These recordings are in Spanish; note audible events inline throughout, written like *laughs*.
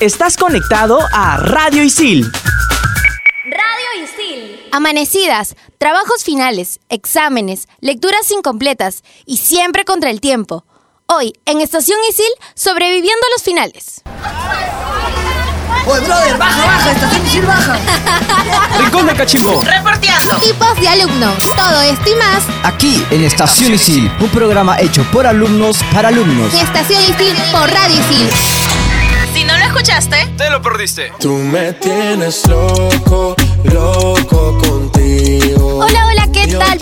Estás conectado a Radio Isil. Radio Isil. Amanecidas, trabajos finales, exámenes, lecturas incompletas y siempre contra el tiempo. Hoy, en Estación Isil, sobreviviendo a los finales. Oye, brother, baja, baja, estación Isil, baja. *laughs* Rincón de Cachimbo. Reporteando. Tipos de alumnos. Todo esto y más Aquí en Estación Isil, un programa hecho por alumnos para alumnos. Estación Isil por Radio Isil. Si no lo escuchaste, Te lo perdiste. Tú me tienes loco, loco contigo. Hola, hola, ¿qué tal? A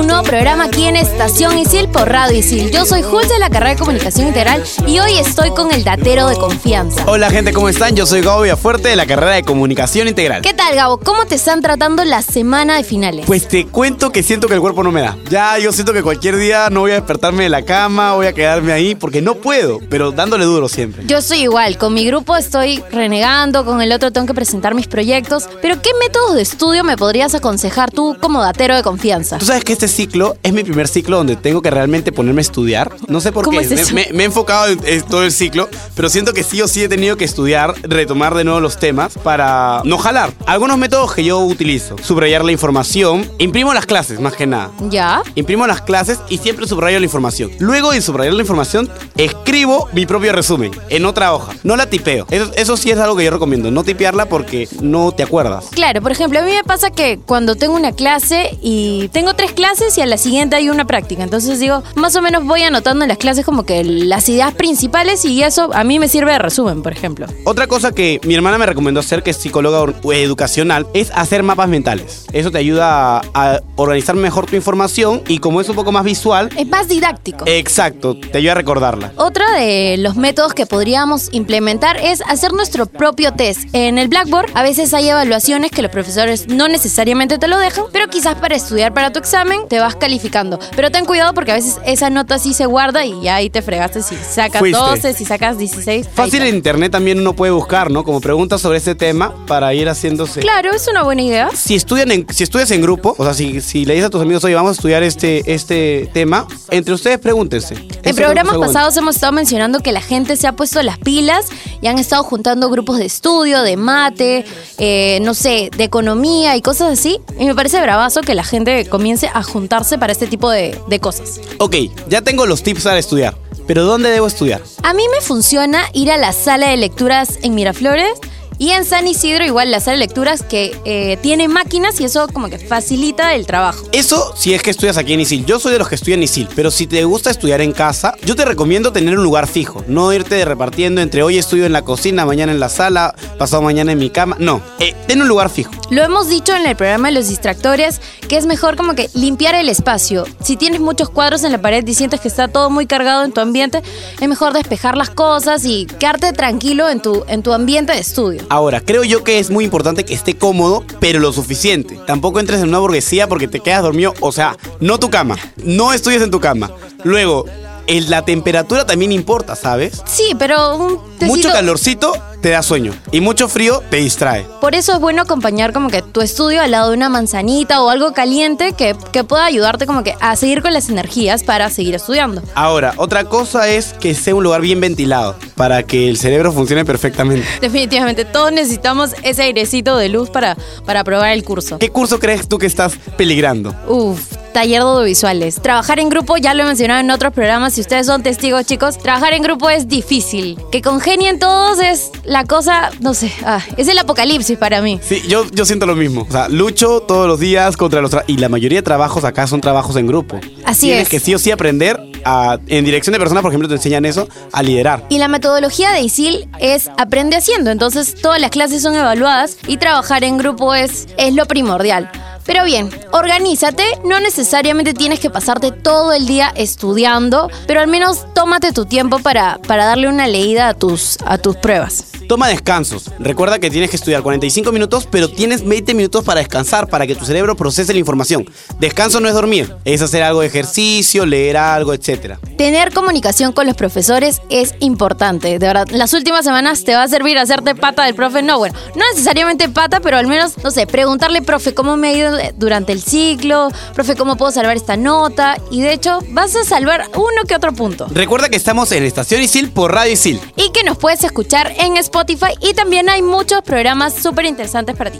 un nuevo programa aquí en Estación Isil por Radio Isil. Yo soy Jules de la carrera de Comunicación Integral y hoy estoy con el datero de confianza. Hola gente, ¿cómo están? Yo soy Gabo Villafuerte de la carrera de Comunicación Integral. ¿Qué tal, Gabo? ¿Cómo te están tratando la semana de finales? Pues te cuento que siento que el cuerpo no me da. Ya yo siento que cualquier día no voy a despertarme de la cama, voy a quedarme ahí porque no puedo, pero dándole duro siempre. Yo soy igual, con mi grupo estoy renegando, con el otro tengo que presentar mis proyectos, pero ¿qué métodos de estudio me podrías aconsejar tú como datero de confianza? Tú sabes que este ciclo es mi primer ciclo donde tengo que realmente ponerme a estudiar. No sé por ¿Cómo qué. es Me-? Me, me he enfocado en, en todo el ciclo, pero siento que sí o sí he tenido que estudiar, retomar de nuevo los temas para no jalar. Algunos métodos que yo utilizo: subrayar la información, imprimo las clases más que nada. ¿Ya? Imprimo las clases y siempre subrayo la información. Luego de subrayar la información, escribo mi propio resumen en otra hoja. No la tipeo. Eso, eso sí es algo que yo recomiendo. No tipearla porque no te acuerdas. Claro, por ejemplo, a mí me pasa que cuando tengo una clase y tengo tres clases y a la siguiente hay una práctica, entonces digo, más o menos voy anotando en las clases como que las ideas principales y eso a mí me sirve de resumen, por ejemplo. Otra cosa que mi hermana me recomendó hacer, que es psicóloga educacional, es hacer mapas mentales. Eso te ayuda a, a organizar mejor tu información y como es un poco más visual, Es más didáctico. exacto, te ayuda a recordarla. Otro de los métodos que podríamos implementar es hacer nuestro propio test. En el Blackboard a veces hay evaluaciones que los profesores no necesariamente te lo dejan, pero quizás para estudiar para tu examen te vas calificando. Pero ten cuidado porque a veces esa nota sí se guarda y ya ahí te fregaste si sacas Fuiste. 12, si sacas 16. ahí Fácil en internet también uno puede buscar, ¿no? Como preguntas sobre ese tema para ir haciéndose. Claro, es una buena idea. Si, estudian en, si estudias en grupo, o sea, si, si le dices a tus amigos, oye, vamos a estudiar este, este tema, entre ustedes pregúntense. En programas pasados hemos estado mencionando que la gente se ha puesto las pilas y han estado juntando grupos de estudio, de mate, eh, no sé, de economía y cosas así. Y me parece bravazo que la gente comience a juntarse para este tipo de, de cosas. Ok, ya tengo los tips para estudiar, pero ¿dónde debo estudiar? A mí me funciona ir a la sala de lecturas en Miraflores. Y en San Isidro igual la sala de lecturas que eh, tiene máquinas y eso como que facilita el trabajo. Eso si es que estudias aquí en ISIL. Yo soy de los que estudian en ISIL, pero si te gusta estudiar en casa, yo te recomiendo tener un lugar fijo. No irte repartiendo entre hoy estudio en la cocina, mañana en la sala, pasado mañana en mi cama. No, eh, ten un lugar fijo. Lo hemos dicho en el programa de los distractores, que es mejor como que limpiar el espacio. Si tienes muchos cuadros en la pared y sientes que está todo muy cargado en tu ambiente, es mejor despejar las cosas y quedarte tranquilo en tu, en tu ambiente de estudio. Ahora, creo yo que es muy importante que esté cómodo, pero lo suficiente. Tampoco entres en una burguesía porque te quedas dormido. O sea, no tu cama. No estudies en tu cama. Luego, el- la temperatura también importa, ¿sabes? Sí, pero un tecito- Mucho calorcito te da sueño y mucho frío te distrae. Por eso es bueno acompañar como que tu estudio al lado de una manzanita o algo caliente que, que pueda ayudarte como que a seguir con las energías para seguir estudiando. Ahora, otra cosa es que sea un lugar bien ventilado para que el cerebro funcione perfectamente. Definitivamente, todos necesitamos ese airecito de luz para, para aprobar el curso. ¿Qué curso crees tú que estás peligrando? Uf, taller de audiovisuales. Trabajar en grupo, ya lo he mencionado en otros programas, si ustedes son testigos, chicos, trabajar en grupo es difícil. Que congenien todos es la cosa, no sé, ah, es el apocalipsis para mí. Sí, yo, yo siento lo mismo. O sea, lucho todos los días contra los... y la mayoría de trabajos acá son trabajos en grupo. Así Tienes es. que sí o sí aprender a... En dirección de personas, por ejemplo, te enseñan eso, a liderar. Y la metodología de ISIL es aprende haciendo, entonces todas las clases son evaluadas y trabajar en grupo es, es lo primordial. Pero bien, organízate, no necesariamente tienes que pasarte todo el día estudiando, pero al menos tómate tu tiempo para, para darle una leída a tus, a tus pruebas. Toma descansos. Recuerda que tienes que estudiar 45 minutos, pero tienes 20 minutos para descansar, para que tu cerebro procese la información. Descanso no es dormir, es hacer algo de ejercicio, leer algo, etc. Tener comunicación con los profesores es importante, de verdad. Las últimas semanas te va a servir hacerte pata del profe. No, bueno, no necesariamente pata, pero al menos, no sé, preguntarle, profe, ¿cómo me ha ido durante el ciclo? Profe, ¿cómo puedo salvar esta nota? Y de hecho, vas a salvar uno que otro punto. Recuerda que estamos en Estación Isil por Radio Isil. Y que nos puedes escuchar en Spotify Spotify y también hay muchos programas súper interesantes para ti.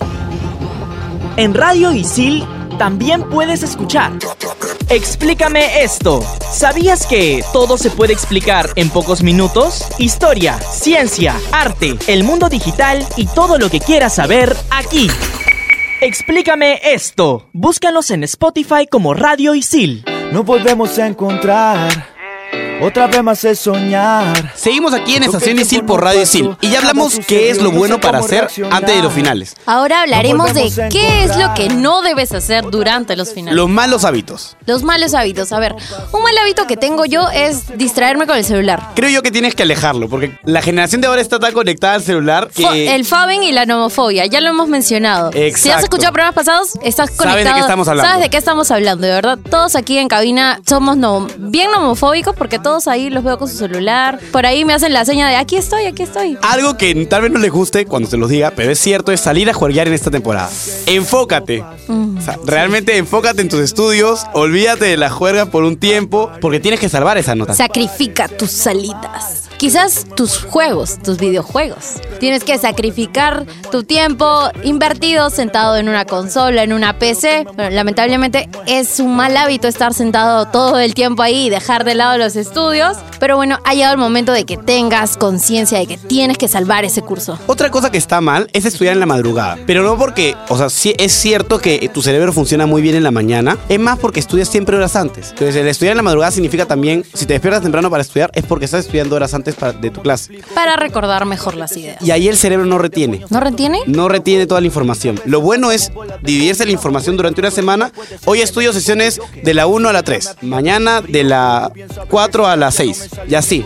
En Radio Isil también puedes escuchar. Explícame esto. ¿Sabías que todo se puede explicar en pocos minutos? Historia, ciencia, arte, el mundo digital y todo lo que quieras saber aquí. Explícame esto. Búscanos en Spotify como Radio Isil. Nos volvemos a encontrar. Otra vez más es soñar. Seguimos aquí en Estación Isil por Radio Isil y ya hablamos qué es lo bueno para hacer antes de los finales. Ahora hablaremos de qué es lo que no debes hacer durante los finales. Los malos hábitos. Los malos hábitos. A ver, un mal hábito que tengo yo es distraerme con el celular. Creo yo que tienes que alejarlo porque la generación de ahora está tan conectada al celular que... Fo- El fabbing y la nomofobia, ya lo hemos mencionado. Si has Exacto. escuchado programas pasados, estás Sabes conectado. de qué estamos hablando. Sabes de qué estamos hablando, de verdad. Todos aquí en cabina somos no, bien nomofóbicos porque todos ahí los veo con su celular. Por ahí me hacen la seña de aquí estoy, aquí estoy. Algo que tal vez no les guste cuando se los diga, pero es cierto, es salir a jugar en esta temporada. Enfócate. O sea, realmente enfócate en tus estudios, olvídate de la juerga por un tiempo, porque tienes que salvar esa nota. Sacrifica tus salidas. Quizás tus juegos, tus videojuegos. Tienes que sacrificar tu tiempo invertido sentado en una consola, en una PC. Bueno, lamentablemente es un mal hábito estar sentado todo el tiempo ahí y dejar de lado los estudios. Pero bueno, ha llegado el momento de que tengas conciencia de que tienes que salvar ese curso. Otra cosa que está mal es estudiar en la madrugada. Pero no porque, o sea, sí es cierto que tu cerebro funciona muy bien en la mañana. Es más porque estudias siempre horas antes. Entonces, el estudiar en la madrugada significa también, si te despiertas temprano para estudiar, es porque estás estudiando horas antes para- de tu clase. Para recordar mejor las ideas. Y ahí el cerebro no retiene. ¿No retiene? No retiene toda la información. Lo bueno es dividirse la información durante una semana. Hoy estudio sesiones de la 1 a la 3. Mañana de la 4 a la 6. Y así.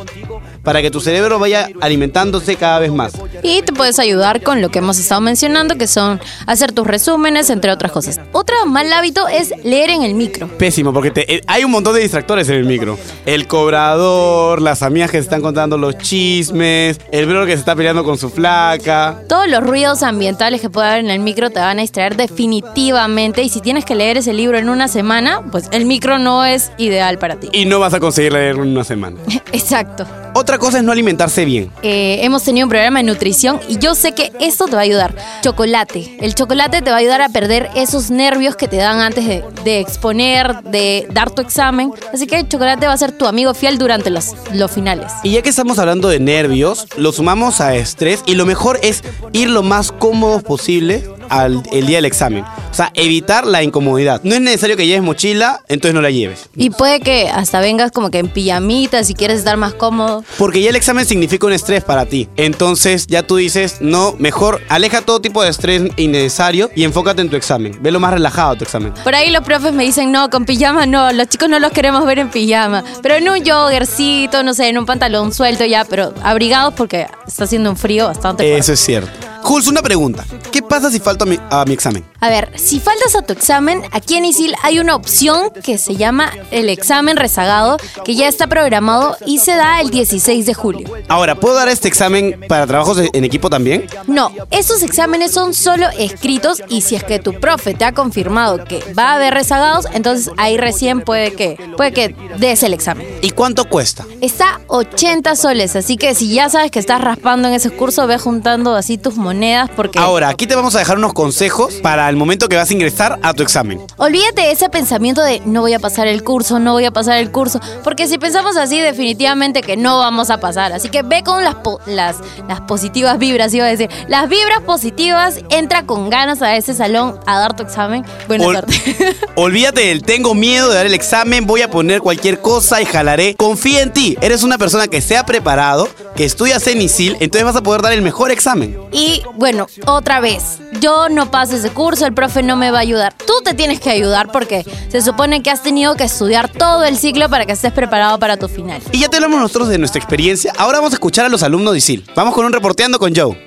Para que tu cerebro vaya alimentándose cada vez más. Y te puedes ayudar con lo que hemos estado mencionando, que son hacer tus resúmenes, entre otras cosas. Otro mal hábito es leer en el micro. Pésimo, porque te- eh, hay un montón de distractores en el micro. El cobrador, las amigas que se están contando los chismes, el bro que se está peleando con su flaca. Todos los ruidos ambientales que pueda haber en el micro te van a distraer definitivamente. Y si tienes que leer ese libro en una semana, pues el micro no es ideal para ti. Y no vas a conseguir leerlo en una semana. *laughs* Exacto. Otra cosa es no alimentarse bien. Eh, hemos tenido un programa de nutrición y yo sé que esto te va a ayudar. Chocolate. El chocolate te va a ayudar a perder esos nervios que te dan antes de, de exponer, de dar tu examen. Así que el chocolate va a ser tu amigo fiel durante los, los finales. Y ya que estamos hablando de nervios, lo sumamos a estrés y lo mejor es ir lo más cómodos posible al el día del examen. O sea, evitar la incomodidad. No es necesario que lleves mochila, entonces no la lleves. Y puede que hasta vengas como que en pijamita si quieres estar más cómodo. Porque ya el examen significa un estrés para ti. Entonces ya tú dices, no, mejor aleja todo tipo de estrés innecesario y enfócate en tu examen. Ve lo más relajado tu examen. Por ahí los profes me dicen, no, con pijama no, los chicos no los queremos ver en pijama. Pero en un joggercito, no sé, en un pantalón suelto ya, pero abrigados porque está haciendo un frío bastante fuerte. Eso es cierto. Jules, una pregunta. ¿Qué pasa si falto a mi, a mi examen? A ver, si faltas a tu examen, aquí en ISIL hay una opción que se llama el examen rezagado, que ya está programado y se da el 16 de julio. Ahora, ¿puedo dar este examen para trabajos en equipo también? No, esos exámenes son solo escritos y si es que tu profe te ha confirmado que va a haber rezagados, entonces ahí recién puede que, puede que des el examen. ¿Y cuánto cuesta? Está 80 soles, así que si ya sabes que estás raspando en ese curso, ve juntando así tus monedas porque... Ahora, aquí te vamos a dejar unos consejos para el momento que vas a ingresar a tu examen. Olvídate de ese pensamiento de no voy a pasar el curso, no voy a pasar el curso, porque si pensamos así definitivamente que no vamos a pasar. Así que ve con las, po- las, las positivas vibras, iba a decir. Las vibras positivas, entra con ganas a ese salón a dar tu examen. Buena Ol- suerte. *laughs* Olvídate del tengo miedo de dar el examen, voy a poner cualquier cosa y jalaré. Confía en ti. Eres una persona que se ha preparado, que estudias en ISIL, entonces vas a poder dar el mejor examen. Y bueno, otra vez, yo no paso ese curso, el profe no me va a ayudar. Tú te tienes que ayudar porque se supone que has tenido que estudiar todo el ciclo para que estés preparado para tu final. Y ya te hablamos nosotros de nuestra experiencia. Ahora vamos a escuchar a los alumnos de ISIL. Vamos con un reporteando con Joe.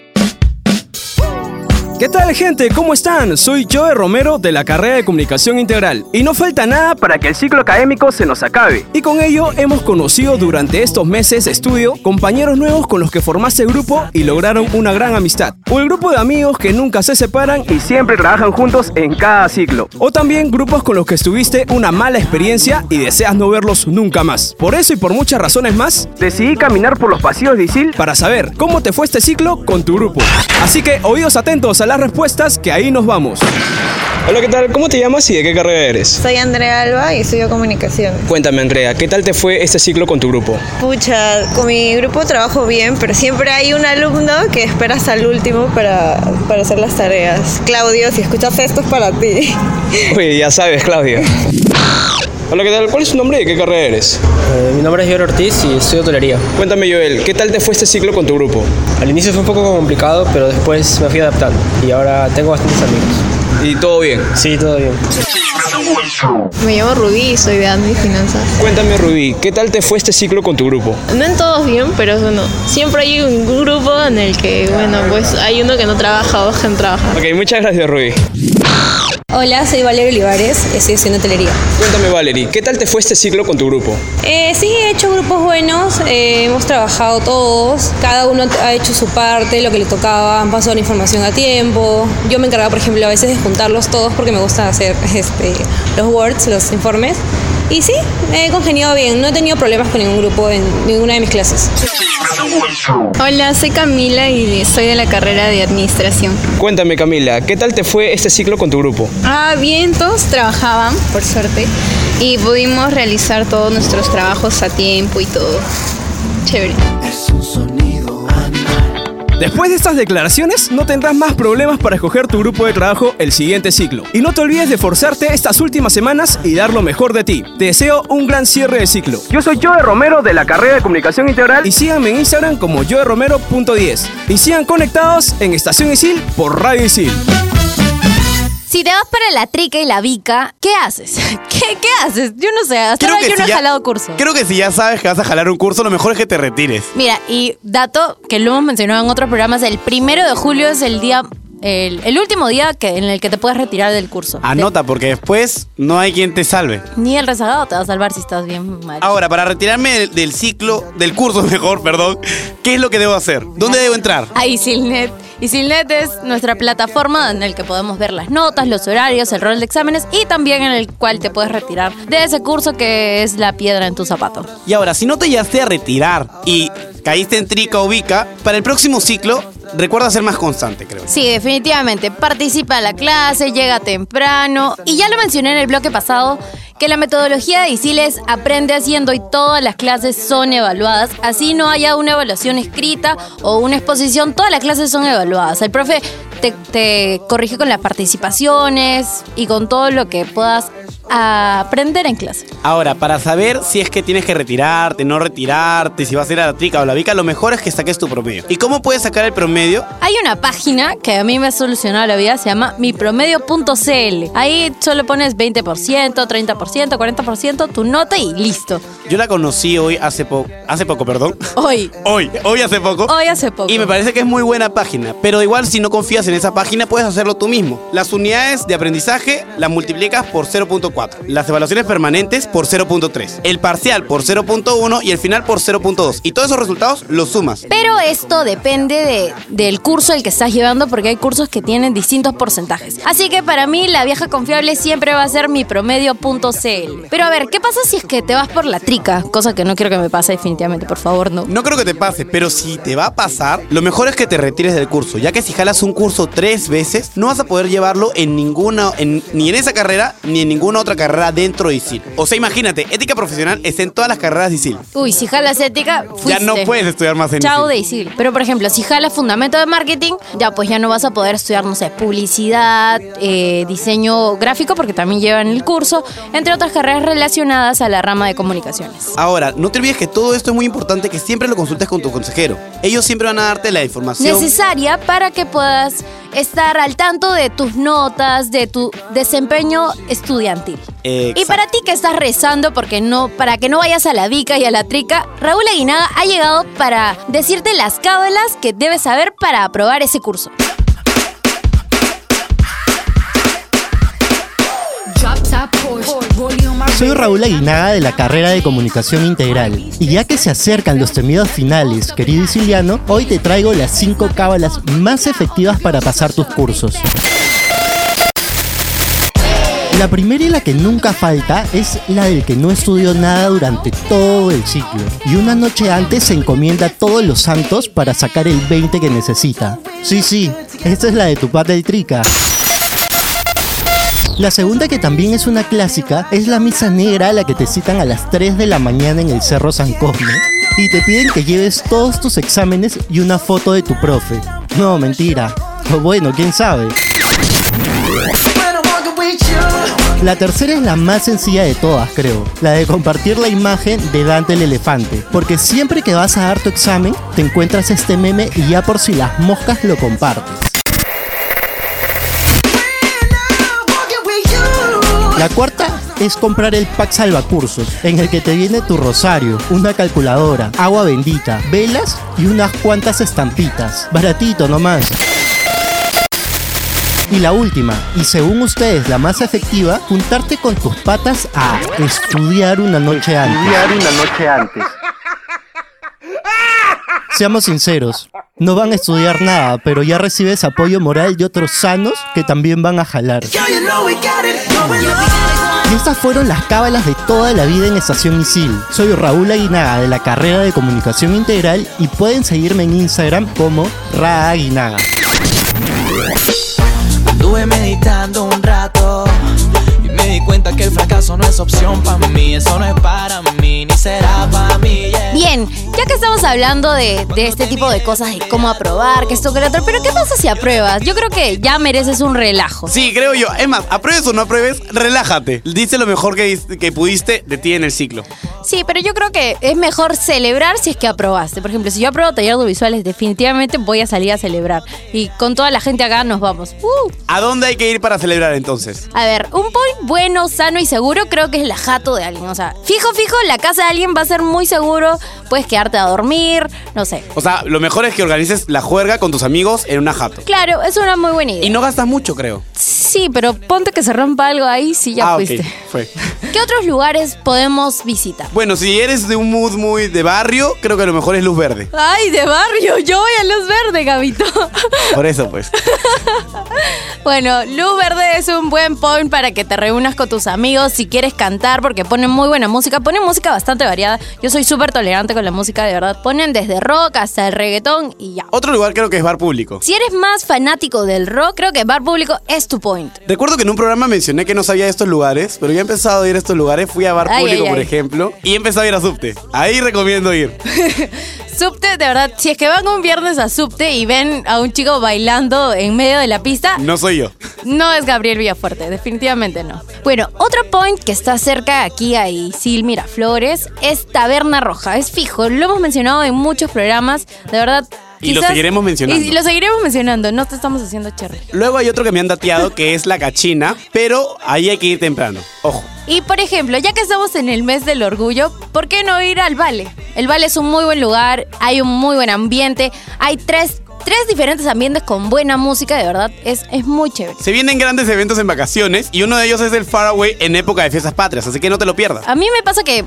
¿Qué tal gente? ¿Cómo están? Soy Joe Romero de la carrera de Comunicación Integral y no falta nada para que el ciclo académico se nos acabe. Y con ello hemos conocido durante estos meses de estudio compañeros nuevos con los que formaste grupo y lograron una gran amistad. O el grupo de amigos que nunca se separan y siempre trabajan juntos en cada ciclo. O también grupos con los que estuviste una mala experiencia y deseas no verlos nunca más. Por eso y por muchas razones más, decidí caminar por los pasillos de ISIL para saber cómo te fue este ciclo con tu grupo. Así que oídos atentos a las respuestas que ahí nos vamos. Hola, ¿qué tal? ¿Cómo te llamas y de qué carrera eres? Soy Andrea Alba y estudio comunicación. Cuéntame, Andrea, ¿qué tal te fue este ciclo con tu grupo? Pucha, con mi grupo trabajo bien, pero siempre hay un alumno que espera hasta el último para, para hacer las tareas. Claudio, si escuchas esto es para ti. Oye, ya sabes, Claudio. *laughs* Hola, ¿qué tal? ¿Cuál es tu nombre y de qué carrera eres? Eh, mi nombre es Joel Ortiz y estudio hotelería. Cuéntame, Joel, ¿qué tal te fue este ciclo con tu grupo? Al inicio fue un poco complicado, pero después me fui adaptando y ahora tengo bastantes amigos. ¿Y todo bien? Sí, todo bien. Me llamo Rubí y soy de Admin y Finanzas. Cuéntame, Rubí, ¿qué tal te fue este ciclo con tu grupo? No en todos bien, pero bueno, siempre hay un grupo en el que, bueno, pues hay uno que no trabaja, dos que no trabajan. Ok, muchas gracias, Rubí. Hola, soy Valeria Olivares, estoy haciendo hotelería. Cuéntame, Valerie, ¿qué tal te fue este ciclo con tu grupo? Eh, sí, he hecho grupos buenos, eh, hemos trabajado todos, cada uno ha hecho su parte, lo que le tocaba, han pasado la información a tiempo. Yo me encargaba, por ejemplo, a veces de juntarlos todos porque me gusta hacer *laughs* este, los words, los informes. Y sí, he congeniado bien, no he tenido problemas con ningún grupo en ninguna de mis clases. Hola, soy Camila y soy de la carrera de administración. Cuéntame, Camila, ¿qué tal te fue este ciclo con tu grupo? Ah, bien, todos trabajaban, por suerte, y pudimos realizar todos nuestros trabajos a tiempo y todo. Chévere. Después de estas declaraciones, no tendrás más problemas para escoger tu grupo de trabajo el siguiente ciclo. Y no te olvides de forzarte estas últimas semanas y dar lo mejor de ti. Te deseo un gran cierre de ciclo. Yo soy Joe Romero de la carrera de Comunicación Integral y síganme en Instagram como joeromero.10. Y sigan conectados en Estación Isil por Radio Isil. Si te vas para la trica y la vica, ¿qué haces? *laughs* ¿Qué, qué haces? Yo no sé, hasta ahora yo no he ya- jalado curso. Creo que si ya sabes que vas a jalar un curso, lo mejor es que te retires. Mira, y dato que lo hemos mencionado en otros programas, el primero de julio es el día, el, el último día que, en el que te puedes retirar del curso. Anota, porque después no hay quien te salve. Ni el rezagado te va a salvar si estás bien mal. Ahora, para retirarme del, del ciclo, del curso *laughs* mejor, perdón, ¿qué es lo que debo hacer? ¿Dónde debo entrar? A Isilnet. Isilnet es nuestra plataforma en la que podemos ver las notas, los horarios, el rol de exámenes y también en el cual te puedes retirar de ese curso que es la piedra en tu zapato. Y ahora, si no te llegaste a retirar y caíste en trica o vica, para el próximo ciclo, recuerda ser más constante, creo. Sí, definitivamente. Participa en la clase, llega temprano. Y ya lo mencioné en el bloque pasado, que la metodología de ISIL es aprende haciendo y todas las clases son evaluadas. Así no haya una evaluación escrita o una exposición, todas las clases son evaluadas. El profe te, te corrige con las participaciones y con todo lo que puedas aprender en clase. Ahora, para saber si es que tienes que retirarte, no retirarte, si vas a ir a la trica o la vica, lo mejor es que saques tu promedio. ¿Y cómo puedes sacar el promedio? Hay una página que a mí me ha solucionado la vida, se llama mipromedio.cl. Ahí solo pones 20%, 30%, 40%, tu nota y listo. Yo la conocí hoy hace poco, hace poco, perdón. Hoy. *laughs* Hoy, hoy hace poco. Hoy hace poco. Y me parece que es muy buena página, pero igual si no confías en esa página puedes hacerlo tú mismo. Las unidades de aprendizaje las multiplicas por 0.4, las evaluaciones permanentes por 0.3, el parcial por 0.1 y el final por 0.2. Y todos esos resultados los sumas. Pero esto depende de- del curso el que estás llevando porque hay cursos que tienen distintos porcentajes. Así que para mí la vieja confiable siempre va a ser mi promedio.cl. Pero a ver, ¿qué pasa si es que te vas por la trica? Cosa que no quiero que me pase definitivamente, por favor, no. No creo que te pase, pero si te va a pasar, lo mejor es que te retires del curso, ya que si jalas un curso tres veces, no vas a poder llevarlo en ninguna, en- ni en esa carrera, ni en ninguna otra carrera dentro de ISIL. O sea, imagínate, ética profesional está en todas las carreras de ISIL. Uy, si jalas ética, fuiste. Ya no puedes estudiar más en Chao ISIL. de ISIL. Pero por ejemplo, si jalas fundamento de marketing, ya pues ya no vas a poder estudiar, no sé, publicidad, eh, diseño gráfico, porque también llevan el curso, entre otras carreras relacionadas a la rama de comunicaciones. Ahora, no te olvides que todo esto es muy importante que siempre lo consultes con tu consejero. Ellos siempre van a darte la información. Necesaria para que puedas estar al tanto de tus notas, de tu desempeño estudiantil. Eh, y para ti que estás rezando porque no, para que no vayas a la vica y a la trica, Raúl Aguinaga ha llegado para decirte las cábalas que debes saber para aprobar ese curso. Soy Raúl Aguinaga de la carrera de Comunicación Integral y ya que se acercan los temidos finales, querido Siliano, hoy te traigo las 5 cábalas más efectivas para pasar tus cursos. La primera y la que nunca falta es la del que no estudió nada durante todo el ciclo y una noche antes se encomienda a todos los santos para sacar el 20 que necesita. Sí, sí, esta es la de tu pata trica. La segunda que también es una clásica es la misa negra a la que te citan a las 3 de la mañana en el Cerro San Cosme y te piden que lleves todos tus exámenes y una foto de tu profe. No, mentira. O bueno, quién sabe. La tercera es la más sencilla de todas, creo. La de compartir la imagen de Dante el elefante. Porque siempre que vas a dar tu examen, te encuentras este meme y ya por si las moscas lo compartes. La cuarta es comprar el pack salvacursos, en el que te viene tu rosario, una calculadora, agua bendita, velas y unas cuantas estampitas. Baratito nomás. Y la última, y según ustedes la más efectiva, juntarte con tus patas a estudiar una noche antes. Estudiar una noche antes. Seamos sinceros, no van a estudiar nada, pero ya recibes apoyo moral de otros sanos que también van a jalar. Y estas fueron las cábalas de toda la vida en Estación Isil. Soy Raúl Aguinaga de la carrera de Comunicación Integral y pueden seguirme en Instagram como Ra Aguinaga. Estuve meditando un rato y me di cuenta que el fracaso no es opción para mí, eso no es para mí, ni será para mí. Bien, ya que estamos hablando de, de este tipo de cosas, de cómo aprobar, que esto, que lo otro, pero ¿qué pasa si apruebas? Yo creo que ya mereces un relajo. Sí, creo yo. Es más, apruebes o no apruebes, relájate. Dice lo mejor que, dis- que pudiste de ti en el ciclo. Sí, pero yo creo que es mejor celebrar si es que aprobaste. Por ejemplo, si yo apruebo taller audiovisuales, definitivamente voy a salir a celebrar. Y con toda la gente acá nos vamos. ¡Uh! ¿A dónde hay que ir para celebrar entonces? A ver, un point bueno, sano y seguro creo que es la jato de alguien. O sea, fijo, fijo, la casa de alguien va a ser muy seguro. Puedes quedarte a dormir, no sé. O sea, lo mejor es que organices la juerga con tus amigos en una jato. Claro, es una muy buena idea. Y no gastas mucho, creo. Sí, pero ponte que se rompa algo ahí, sí ya ah, fuiste. Fue. *laughs* ¿Qué otros lugares podemos visitar? Bueno, si eres de un mood muy de barrio, creo que lo mejor es luz verde. Ay, de barrio, yo voy a Luz Verde, Gabito. Por eso, pues. *laughs* Bueno, Luz Verde es un buen point para que te reúnas con tus amigos si quieres cantar, porque ponen muy buena música. Ponen música bastante variada. Yo soy súper tolerante con la música, de verdad. Ponen desde rock hasta el reggaetón y ya. Otro lugar creo que es bar público. Si eres más fanático del rock, creo que Bar Público es tu point. Recuerdo que en un programa mencioné que no sabía de estos lugares, pero ya he empezado a ir a estos lugares. Fui a bar Ay, público, ay, por ay. ejemplo, y empezado a ir a subte. Ahí recomiendo ir. *laughs* Subte, de verdad, si es que van un viernes a Subte y ven a un chico bailando en medio de la pista, No soy yo. no es Gabriel Villafuerte, definitivamente no. Bueno, otro point que está cerca aquí a Isil Miraflores es Taberna Roja. Es fijo, lo hemos mencionado en muchos programas, de verdad. Y lo seguiremos mencionando. Y lo seguiremos mencionando, no te estamos haciendo cherry. Luego hay otro que me han dateado que es la cachina, pero ahí hay que ir temprano. Ojo. Y por ejemplo, ya que estamos en el mes del orgullo, ¿por qué no ir al Vale? El Vale es un muy buen lugar, hay un muy buen ambiente, hay tres, tres diferentes ambientes con buena música, de verdad, es, es muy chévere. Se vienen grandes eventos en vacaciones y uno de ellos es el Faraway en época de fiestas patrias, así que no te lo pierdas. A mí me pasa que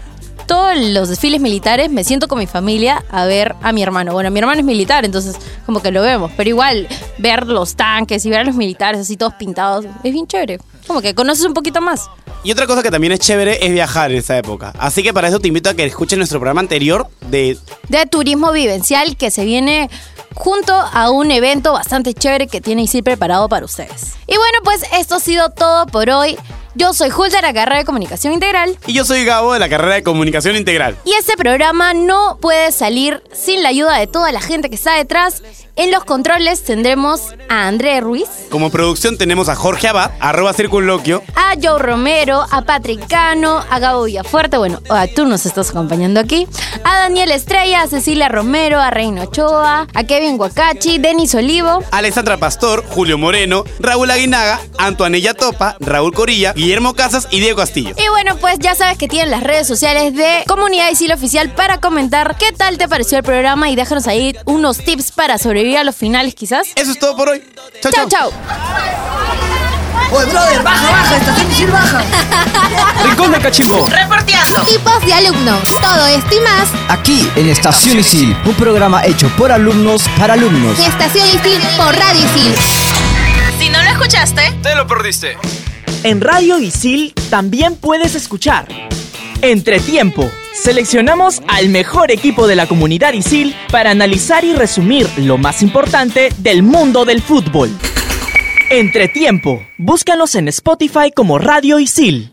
todos los desfiles militares me siento con mi familia a ver a mi hermano. Bueno, mi hermano es militar, entonces como que lo vemos, pero igual ver los tanques y ver a los militares así todos pintados es bien chévere. Como que conoces un poquito más. Y otra cosa que también es chévere es viajar en esa época. Así que para eso te invito a que escuches nuestro programa anterior de de turismo vivencial que se viene junto a un evento bastante chévere que tiene Isil preparado para ustedes. Y bueno, pues esto ha sido todo por hoy. Yo soy Hulda de la carrera de Comunicación Integral Y yo soy Gabo de la carrera de Comunicación Integral. y este programa no puede salir sin la ayuda de toda la gente que está detrás. En los controles tendremos a André Ruiz, Como producción tenemos a Jorge Abad, arroba circunloquio. a Joe Romero, a Patrick Cano, a Gabo Villafuerte, bueno, a tú nos estás acompañando aquí, a Daniel Estrella, a Cecilia Romero, a Reino Ochoa, a Kevin Wakachi, Denis Olivo, Alessandra Pastor, Julio Moreno, Raúl Aguinaga, Antoanella Topa, Raúl Corilla, Guillermo Casas y Diego Castillo. Y bueno, pues ya sabes que tienen las redes sociales de Comunidad Isil Oficial para comentar qué tal te pareció el programa y déjanos ahí unos tips para sobrevivir a los finales quizás. Eso es todo por hoy. Chao, chao. chao. Oye, brother, baja, baja, estación Isil baja. *laughs* Rincón de Cachimbo. Reporteando. Tipos de alumnos. Todo esto y más. Aquí en Estación Isil, un programa hecho por alumnos para alumnos. Estación Isil por Radio Isil. Si no lo escuchaste, Te lo perdiste. En Radio Isil también puedes escuchar Entretiempo. Seleccionamos al mejor equipo de la comunidad Isil para analizar y resumir lo más importante del mundo del fútbol. Entretiempo. Búscanos en Spotify como Radio Isil.